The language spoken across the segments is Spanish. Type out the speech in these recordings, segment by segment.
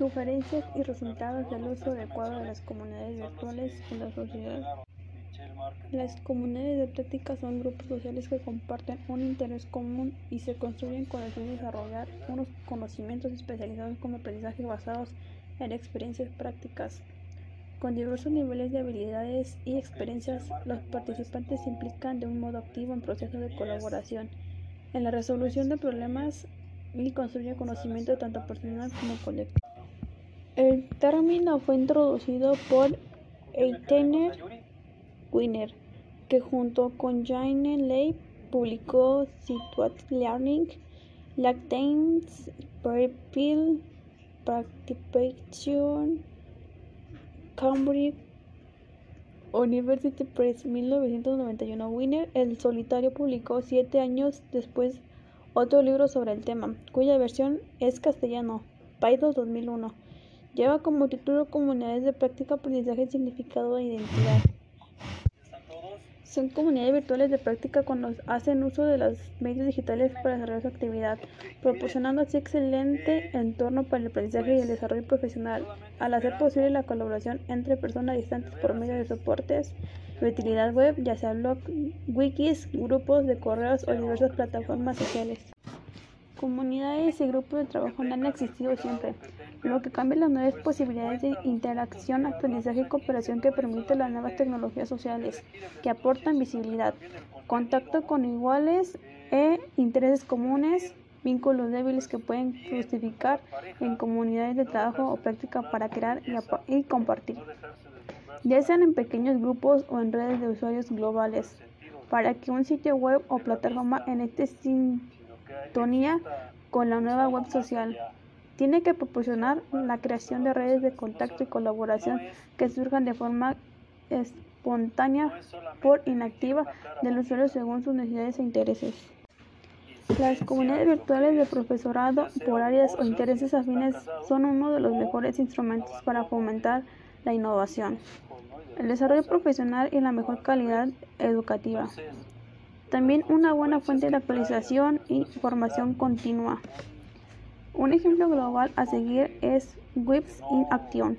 Sugerencias y resultados del uso adecuado de las comunidades virtuales en la sociedad. Las comunidades de práctica son grupos sociales que comparten un interés común y se construyen con el fin de desarrollar unos conocimientos especializados como aprendizaje basados en experiencias prácticas. Con diversos niveles de habilidades y experiencias, los participantes se implican de un modo activo en procesos de colaboración, en la resolución de problemas y construyen conocimiento tanto personal como colectivo. El término fue introducido por Eitner Wiener, que junto con Jane Leigh publicó Situated Learning, Latence Prefill Participation, Cambridge University Press, 1991. Wiener, el solitario, publicó siete años después otro libro sobre el tema, cuya versión es castellano, Python 2001. Lleva como título Comunidades de práctica, aprendizaje, significado e identidad. Son comunidades virtuales de práctica cuando hacen uso de los medios digitales para desarrollar su actividad, proporcionando así excelente entorno para el aprendizaje y el desarrollo profesional, al hacer posible la colaboración entre personas distantes por medio de soportes de utilidad web, ya sea blog, wikis, grupos de correos o diversas plataformas sociales. Comunidades y grupos de trabajo no han existido siempre, lo que cambia las nuevas posibilidades de interacción, aprendizaje y cooperación que permiten las nuevas tecnologías sociales, que aportan visibilidad, contacto con iguales e intereses comunes, vínculos débiles que pueden justificar en comunidades de trabajo o práctica para crear y, y compartir, ya sean en pequeños grupos o en redes de usuarios globales, para que un sitio web o plataforma en este sintonía con la nueva web social. Tiene que proporcionar la creación de redes de contacto y colaboración que surjan de forma espontánea por inactiva del usuario según sus necesidades e intereses. Las comunidades virtuales de profesorado por áreas o intereses afines son uno de los mejores instrumentos para fomentar la innovación, el desarrollo profesional y la mejor calidad educativa. También una buena fuente de actualización y formación continua. Un ejemplo global a seguir es Webs in Action,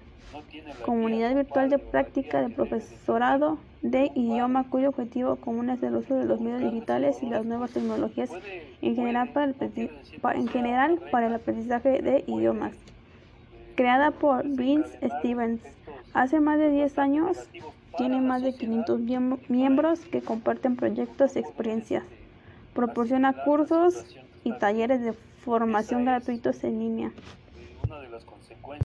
comunidad virtual de práctica de profesorado de idioma cuyo objetivo común es el uso de los medios digitales y las nuevas tecnologías en general para el, en general para el aprendizaje de idiomas. Creada por Vince Stevens hace más de 10 años, tiene más de 500 miembros que comparten proyectos y experiencias. Proporciona cursos y talleres de formación gratuitos en línea.